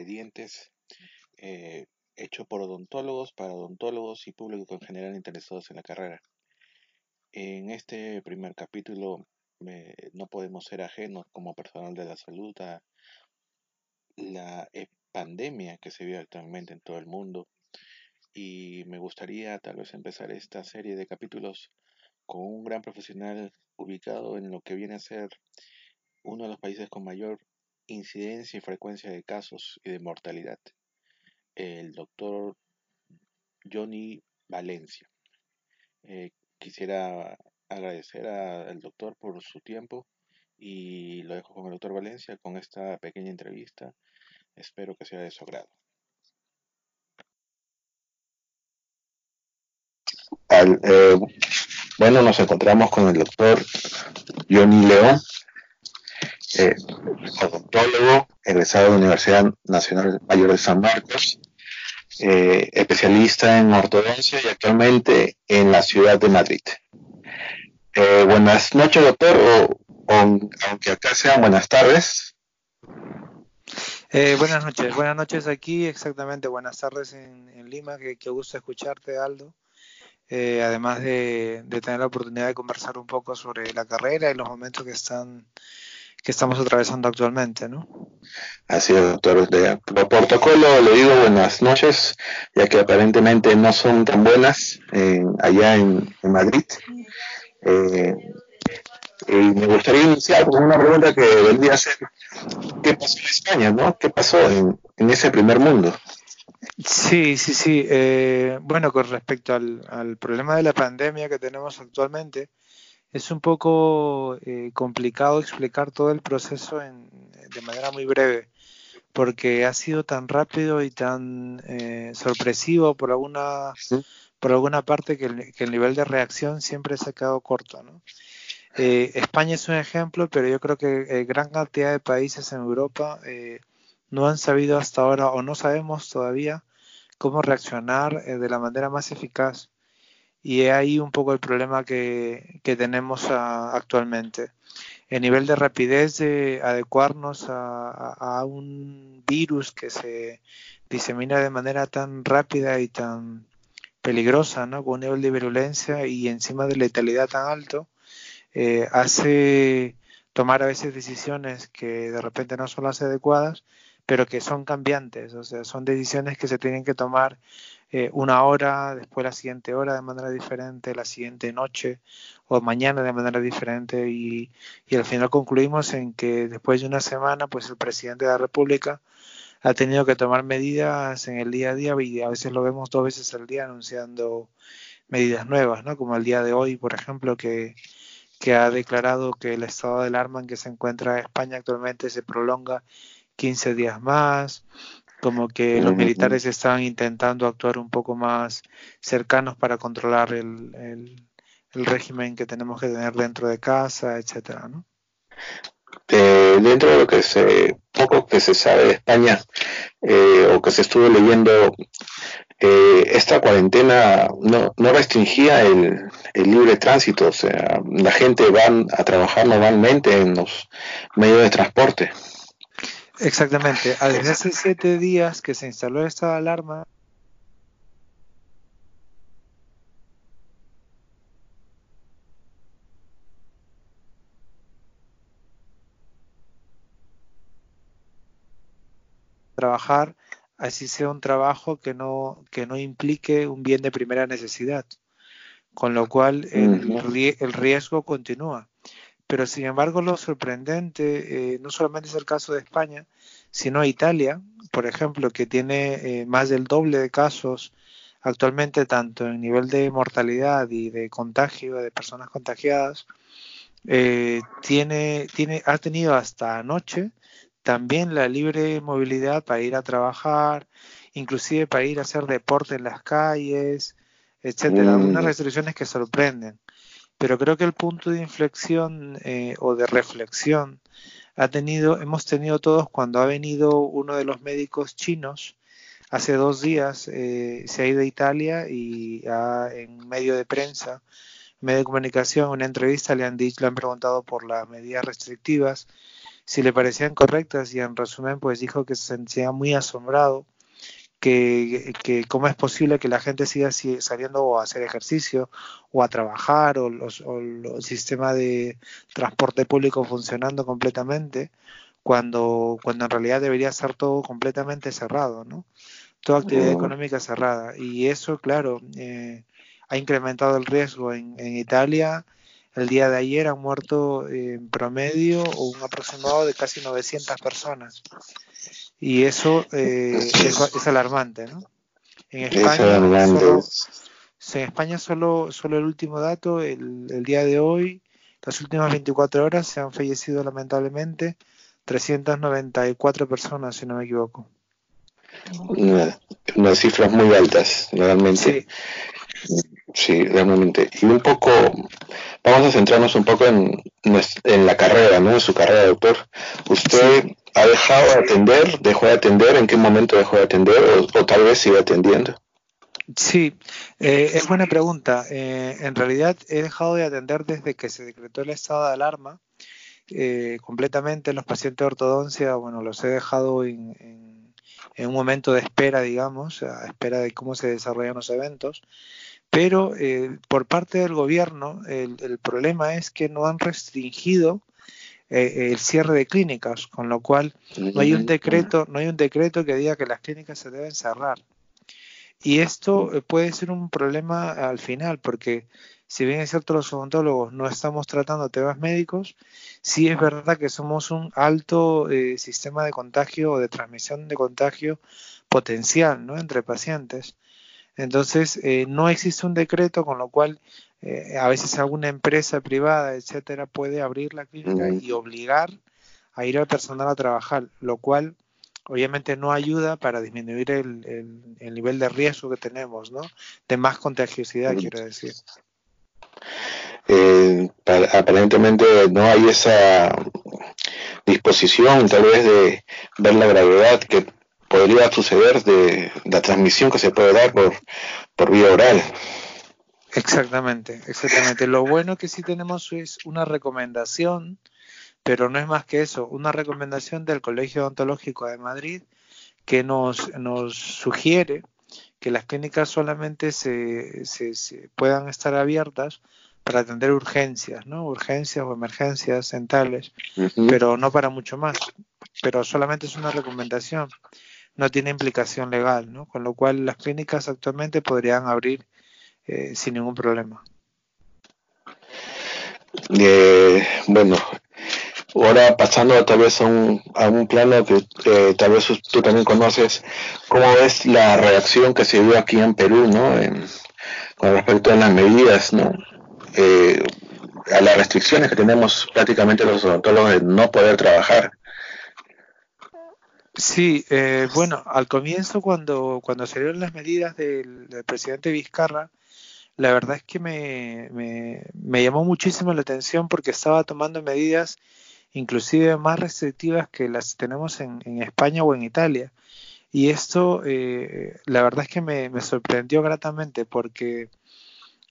Entre Dientes, eh, hecho por odontólogos, para odontólogos y público en general interesados en la carrera. En este primer capítulo no podemos ser ajenos como personal de la salud a la pandemia que se vive actualmente en todo el mundo y me gustaría tal vez empezar esta serie de capítulos con un gran profesional ubicado en lo que viene a ser uno de los países con mayor incidencia y frecuencia de casos y de mortalidad, el doctor Johnny Valencia. Eh, quisiera agradecer al doctor por su tiempo y lo dejo con el doctor Valencia con esta pequeña entrevista. Espero que sea de su agrado. Eh, bueno, nos encontramos con el doctor Johnny León, eh, odontólogo, egresado de la Universidad Nacional Mayor de San Marcos, eh, especialista en ortodoncia y actualmente en la ciudad de Madrid. Eh, buenas noches, doctor, o, aunque acá sean buenas tardes. buenas noches, buenas noches aquí, exactamente, buenas tardes en, Lima, que, que gusto escucharte, Aldo. Eh, además de, tener la oportunidad de conversar un poco sobre la carrera y los momentos que están que estamos atravesando actualmente, ¿no? Así es, doctor. por protocolo le digo buenas noches, ya que aparentemente no son tan buenas allá en, Madrid. Eh, y me gustaría iniciar con una pregunta que vendría a ser, ¿qué pasó en España, no? ¿Qué pasó en ese primer mundo? Sí, sí, sí. Eh, bueno, con respecto al, problema de la pandemia que tenemos actualmente, es un poco eh, complicado explicar todo el proceso de manera muy breve, porque ha sido tan rápido y tan eh, sorpresivo por alguna, por alguna parte que el, nivel de reacción siempre se ha quedado corto. ¿no? España es un ejemplo, pero yo creo que gran cantidad de países en Europa no han sabido hasta ahora o no sabemos todavía cómo reaccionar eh, de la manera más eficaz. Y es ahí un poco el problema que, tenemos ah, actualmente. El nivel de rapidez de adecuarnos a, un virus que se disemina de manera tan rápida y tan peligrosa, ¿no? con un nivel de virulencia y encima de letalidad tan alto, eh, hace tomar a veces decisiones que de repente no son las adecuadas pero que son cambiantes, o sea, son decisiones que se tienen que tomar eh, una hora, después la siguiente hora de manera diferente, la siguiente noche o mañana de manera diferente y, y al final concluimos en que después de una semana, pues el presidente de la República ha tenido que tomar medidas en el día a día y a veces lo vemos dos veces al día anunciando medidas nuevas, ¿no? Como el día de hoy, por ejemplo, que, que ha declarado que el estado de alarma en que se encuentra España actualmente se prolonga 15 días más, como que los militares estaban intentando actuar un poco más cercanos para controlar el, el, régimen que tenemos que tener dentro de casa, etcétera, ¿no? dentro de lo que se poco que se sabe de España eh, o que se estuvo leyendo eh, esta cuarentena no, no restringía el, el, libre tránsito o sea la gente va a trabajar normalmente en los medios de transporte Exactamente. Hace siete días que se instaló esta alarma, trabajar así sea un trabajo que no que no implique un bien de primera necesidad con lo cual el, el riesgo continúa pero sin embargo, lo sorprendente eh, no solamente es el caso de España, sino Italia, por ejemplo, que tiene eh, más del doble de casos actualmente, tanto en nivel de mortalidad y de contagio de personas contagiadas, eh, tiene, tiene, ha tenido hasta anoche también la libre movilidad para ir a trabajar, inclusive para ir a hacer deporte en las calles, etcétera. Mm. Unas restricciones que sorprenden pero creo que el punto de inflexión eh, o de reflexión ha tenido, hemos tenido todos cuando ha venido uno de los médicos chinos hace dos días, eh, se ha ido a Italia y ha, en medio de prensa medio de comunicación, una entrevista, le han dicho, le han preguntado por las medidas restrictivas, si le parecían correctas y en resumen pues dijo que se sentía muy asombrado que, que, cómo es posible que la gente siga saliendo a hacer ejercicio o a trabajar o, los, o el sistema de transporte público funcionando completamente cuando, cuando en realidad debería ser todo completamente cerrado, ¿no? Toda actividad económica cerrada. Y eso, claro, eh, ha incrementado el riesgo en, en, Italia. El día de ayer han muerto en promedio un aproximado de casi 900 personas y eso eh, es, alarmante, ¿no? En España, solo, en España solo, solo el último dato, el, el, día de hoy, las últimas 24 horas se han fallecido lamentablemente 394 personas, si no me equivoco. unas cifras muy altas, realmente. Sí. Sí. realmente. Y un poco, vamos a centrarnos un poco en, en la carrera, ¿no? En su carrera, doctor. Usted ¿Ha dejado de atender? ¿Dejó de atender? ¿En qué momento dejó de atender? ¿O, tal vez sigue atendiendo? Sí, eh, es buena pregunta. Eh, en realidad he dejado de atender desde que se decretó el estado de alarma. Eh, completamente los pacientes de ortodoncia, bueno, los he dejado en, un momento de espera, digamos, a espera de cómo se desarrollan los eventos. Pero por parte del gobierno, el problema es que no han restringido eh, el cierre de clínicas, con lo cual no hay un decreto, no hay un decreto que diga que las clínicas se deben cerrar. Y esto eh, puede ser un problema al final, porque si bien es cierto los odontólogos no estamos tratando temas médicos, sí es verdad que somos un alto eh, sistema de contagio o de transmisión de contagio potencial ¿no? entre pacientes. Entonces, no existe un decreto con lo cual eh, a veces alguna empresa privada, etcétera, puede abrir la clínica y obligar a ir al personal a trabajar, lo cual obviamente no ayuda para disminuir el, el, nivel de riesgo que tenemos, ¿no? De más contagiosidad, quiero decir. Eh, aparentemente no hay esa disposición tal vez de ver la gravedad que podría suceder de la transmisión que se puede dar por, por vía oral. Exactamente, exactamente. Lo bueno que sí tenemos es una recomendación, pero no es más que eso, una recomendación del Colegio Odontológico de Madrid que nos, nos sugiere que las clínicas solamente se, se, puedan estar abiertas para atender urgencias, ¿no? Urgencias o emergencias dentales, pero no para mucho más. Pero solamente es una recomendación, no tiene implicación legal, ¿no? Con lo cual las clínicas actualmente podrían abrir eh, sin ningún problema. Eh, bueno, ahora pasando tal vez a un, a un plano que eh, tal vez tú también conoces, ¿cómo ves la reacción que se dio aquí en Perú, ¿no? con respecto a las medidas, ¿no? a las restricciones que tenemos prácticamente los odontólogos de no poder trabajar. Sí, bueno, al comienzo cuando, cuando salieron las medidas del presidente Vizcarra, la verdad es que me, me, llamó muchísimo la atención porque estaba tomando medidas inclusive más restrictivas que las tenemos en, España o en Italia. Y esto, eh, la verdad es que me, sorprendió gratamente porque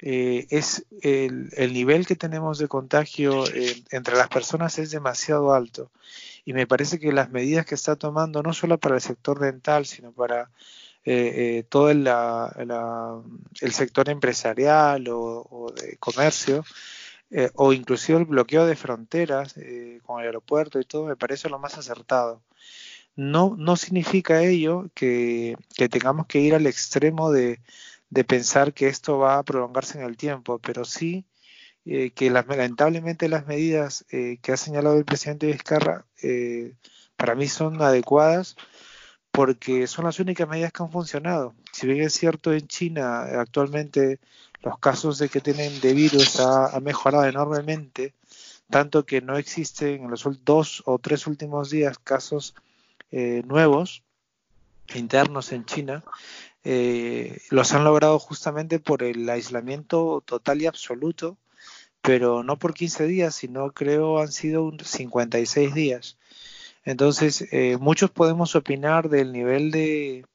eh, es el, el, nivel que tenemos de contagio eh, entre las personas es demasiado alto. Y me parece que las medidas que está tomando, no solo para el sector dental, sino para eh, eh, todo el, el, sector empresarial o, de comercio, o inclusive el bloqueo de fronteras con el aeropuerto y todo, me parece lo más acertado. No, no significa ello que, tengamos que ir al extremo de, pensar que esto va a prolongarse en el tiempo, pero sí que lamentablemente las medidas que ha señalado el presidente Vizcarra para mí son adecuadas porque son las únicas medidas que han funcionado. Si bien es cierto en China actualmente los casos de que tienen de virus ha, mejorado enormemente, tanto que no existen en los dos o tres últimos días casos eh, nuevos internos en China, eh, los han logrado justamente por el aislamiento total y absoluto, pero no por 15 días, sino creo han sido 56 días. Entonces, eh, muchos podemos opinar del nivel de,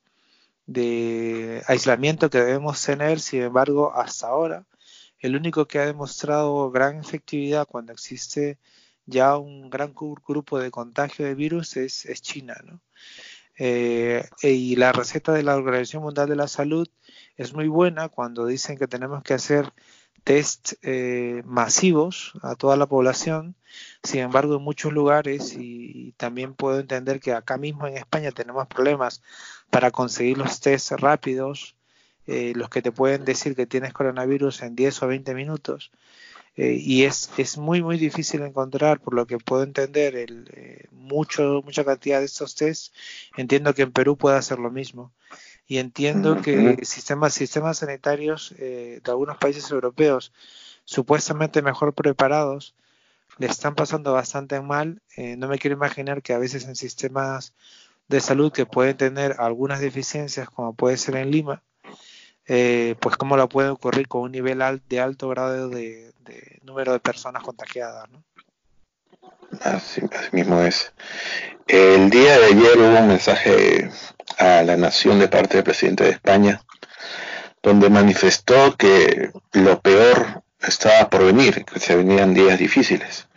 aislamiento que debemos tener, sin embargo, hasta ahora el único que ha demostrado gran efectividad cuando existe ya un gran grupo de contagio de virus es, China, ¿no? Eh, y la receta de la Organización Mundial de la Salud es muy buena cuando dicen que tenemos que hacer test eh, masivos a toda la población. Sin embargo, en muchos lugares, y, también puedo entender que acá mismo en España tenemos problemas para conseguir los test rápidos, eh, los que te pueden decir que tienes coronavirus en 10 o 20 minutos. Eh, y es, es muy, muy difícil encontrar, por lo que puedo entender, el, mucho, mucha cantidad de estos test. Entiendo que en Perú puede hacer lo mismo y entiendo que sistemas, sistemas sanitarios eh, de algunos países europeos supuestamente mejor preparados le están pasando bastante mal. Eh, no me quiero imaginar que a veces en sistemas de salud que pueden tener algunas deficiencias, como puede ser en Lima, eh, pues cómo lo puede ocurrir con un nivel de alto grado de, número de personas contagiadas. ¿no? Así, mismo es. El día de ayer hubo un mensaje a la nación de parte del presidente de España, donde manifestó que lo peor estaba por venir, que se venían días difíciles.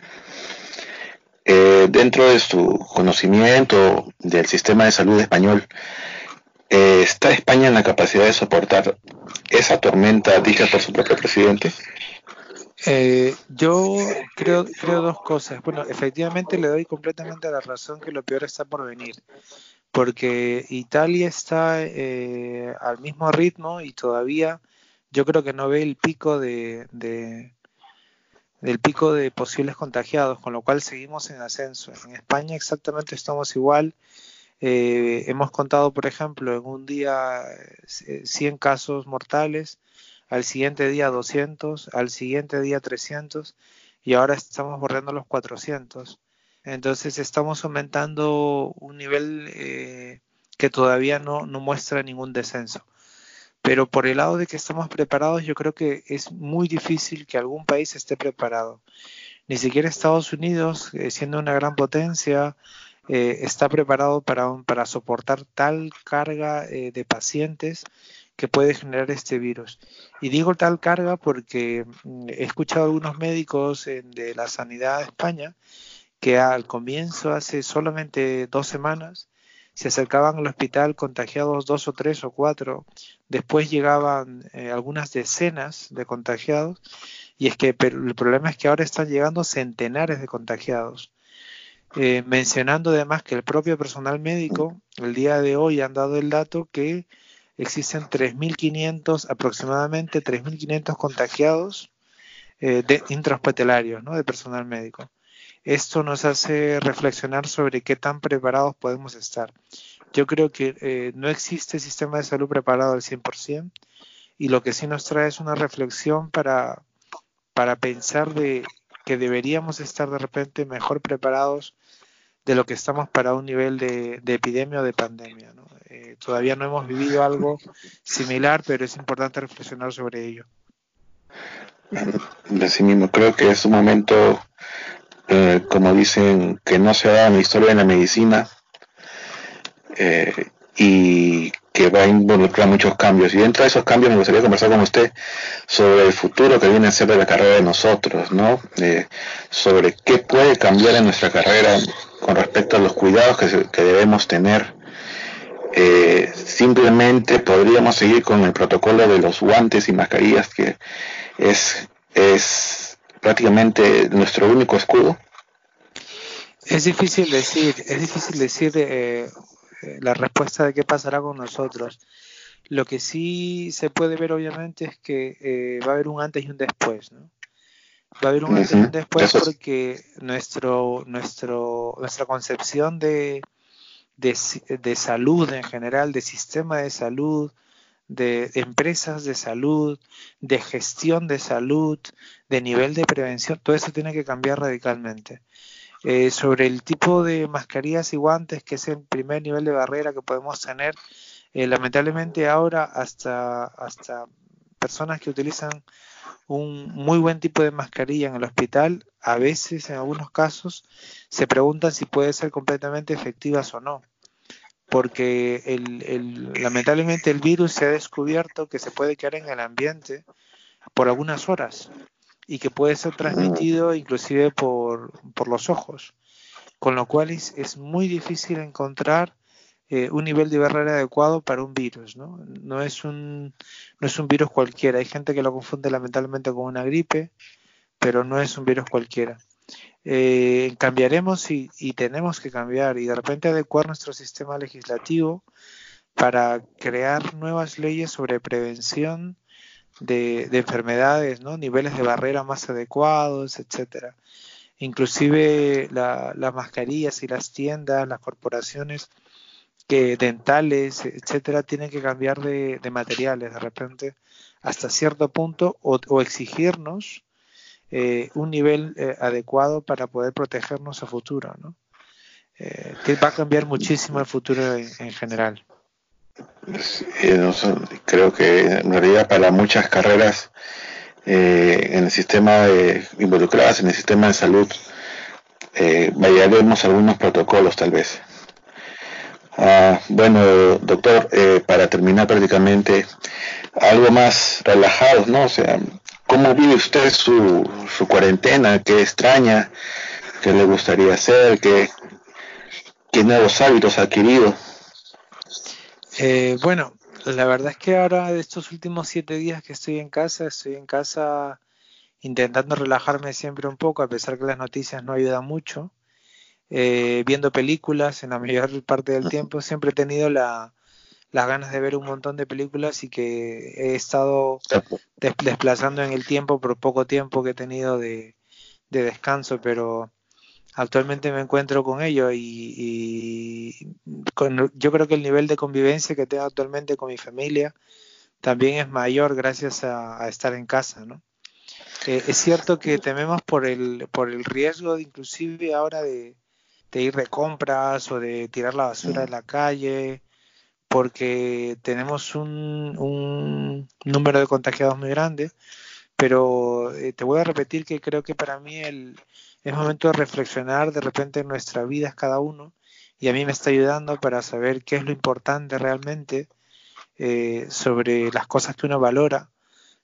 Eh, dentro de su conocimiento del sistema de salud español, eh, ¿está España en la capacidad de soportar esa tormenta dicha por su propio presidente? Eh, yo creo, creo dos cosas. Bueno, efectivamente le doy completamente la razón que lo peor está por venir, porque Italia está eh, al mismo ritmo y todavía yo creo que no ve el pico de, del pico de posibles contagiados, con lo cual seguimos en ascenso. En España exactamente estamos igual. Eh, hemos contado, por ejemplo, en un día 100 casos mortales al siguiente día 200, al siguiente día 300 y ahora estamos borrando los 400. Entonces estamos aumentando un nivel eh, que todavía no, no muestra ningún descenso. Pero por el lado de que estamos preparados, yo creo que es muy difícil que algún país esté preparado. Ni siquiera Estados Unidos, eh, siendo una gran potencia, eh, está preparado para, para soportar tal carga de pacientes que puede generar este virus. Y digo tal carga porque mm, he escuchado a algunos médicos de la sanidad de España que al comienzo, hace solamente dos semanas, se acercaban al hospital contagiados dos o tres o cuatro, después llegaban eh, algunas decenas de contagiados, y es que el problema es que ahora están llegando centenares de contagiados. Eh, mencionando además que el propio personal médico, el día de hoy han dado el dato que existen 3.500, aproximadamente 3.500 contagiados eh, de intrahospitalarios, ¿no? de personal médico. Esto nos hace reflexionar sobre qué tan preparados podemos estar. Yo creo que eh, no existe sistema de salud preparado al 100% y lo que sí nos trae es una reflexión para, para pensar de que deberíamos estar de repente mejor preparados de lo que estamos para un nivel de, epidemia o de pandemia. Eh, todavía no hemos vivido algo similar, pero es importante reflexionar sobre ello. De mismo, creo que es un momento, eh, como dicen, que no se da en la historia de la medicina eh, y que va a involucrar muchos cambios. Y dentro de esos cambios me gustaría conversar con usted sobre el futuro que viene a ser de la carrera de nosotros, ¿no? sobre qué puede cambiar en nuestra carrera con respecto a los cuidados que, debemos tener. Eh, simplemente podríamos seguir con el protocolo de los guantes y mascarillas que es, es prácticamente nuestro único escudo. Es difícil decir, es difícil decir eh, la respuesta de qué pasará con nosotros. Lo que sí se puede ver obviamente es que eh, va a haber un antes y un después, ¿no? Va a haber un antes después porque nuestro, nuestro, nuestra concepción de, de, salud en general, de sistema de salud, de empresas de salud, de gestión de salud, de nivel de prevención, todo eso tiene que cambiar radicalmente. Eh, sobre el tipo de mascarillas y guantes, que es el primer nivel de barrera que podemos tener, eh, lamentablemente ahora hasta, hasta personas que utilizan un muy buen tipo de mascarilla en el hospital, a veces, en algunos casos, se preguntan si puede ser completamente efectivas o no. Porque el, lamentablemente el virus se ha descubierto que se puede quedar en el ambiente por algunas horas y que puede ser transmitido inclusive por, por los ojos, con lo cual es, es muy difícil encontrar eh, un nivel de barrera adecuado para un virus, ¿no? No es un, no es un virus cualquiera. Hay gente que lo confunde lamentablemente con una gripe, pero no es un virus cualquiera. Eh, cambiaremos y, tenemos que cambiar y de repente adecuar nuestro sistema legislativo para crear nuevas leyes sobre prevención de, enfermedades, ¿no? niveles de barrera más adecuados, etcétera. Inclusive las mascarillas y las tiendas, las corporaciones que dentales, etcétera, tienen que cambiar de, materiales de repente hasta cierto punto o, exigirnos eh, un nivel eh, adecuado para poder protegernos a futuro, ¿no? Eh, va a cambiar muchísimo el futuro en, general. creo que en realidad para muchas carreras en el sistema de, involucradas en el sistema de salud variaremos algunos protocolos tal vez Ah, bueno, doctor, eh, para terminar prácticamente, algo más relajado, ¿no? O sea, ¿cómo vive usted su, su cuarentena? ¿Qué extraña? ¿Qué le gustaría hacer? ¿Qué, qué nuevos hábitos ha adquirido? Eh, bueno, la verdad es que ahora de estos últimos siete días que estoy en casa, estoy en casa intentando relajarme siempre un poco, a pesar que las noticias no ayudan mucho. Eh, viendo películas en la mayor parte del tiempo. Siempre he tenido la, las ganas de ver un montón de películas y que he estado desplazando en el tiempo por poco tiempo que he tenido de, descanso, pero actualmente me encuentro con ello y, yo creo que el nivel de convivencia que tengo actualmente con mi familia también es mayor gracias a, estar en casa, ¿no? Eh, es cierto que tememos por el, por el riesgo, inclusive ahora de, de ir de compras o de tirar la basura en la calle, porque tenemos un, un número de contagiados muy grande, pero eh, te voy a repetir que creo que para mí el, es momento de reflexionar de repente en nuestra vida cada uno y a mí me está ayudando para saber qué es lo importante realmente eh, sobre las cosas que uno valora,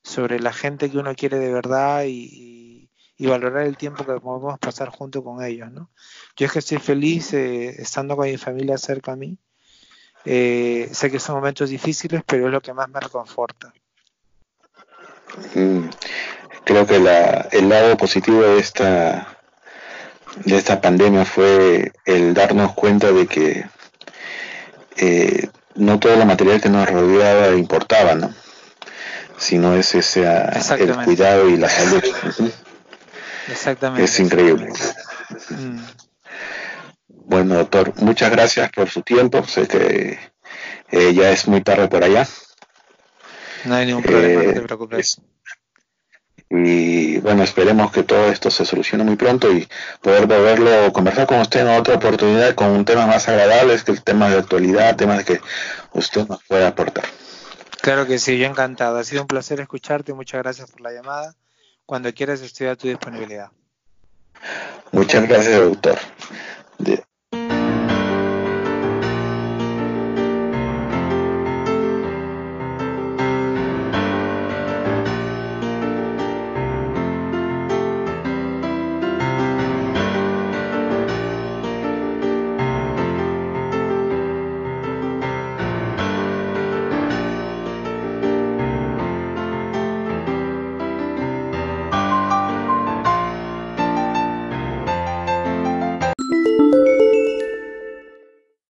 sobre la gente que uno quiere de verdad y, y valorar el tiempo que podemos pasar junto con ellos, ¿no? Yo es que estoy feliz eh, estando con mi familia cerca a mí. Eh, sé que son momentos difíciles, pero es lo que más me reconforta. Mm, creo que la, el lado positivo de esta de esta pandemia fue el darnos cuenta de que eh, no todo lo material que nos rodeaba importaba, ¿no? Sino es ese el cuidado y la salud. Exactamente. Es increíble. Mm. Bueno, doctor, muchas gracias por su tiempo. Sé que eh, ya es muy tarde por allá. No hay ningún problema, no te eh, preocupes. Y bueno, esperemos que todo esto se solucione muy pronto y poder volverlo a conversar con usted en otra oportunidad con un tema más agradable, que el tema de actualidad, temas que usted nos pueda aportar. Claro que sí, yo encantado. Ha sido un placer escucharte. Muchas gracias por la llamada cuando quieras estudiar tu disponibilidad. Muchas gracias, doctor.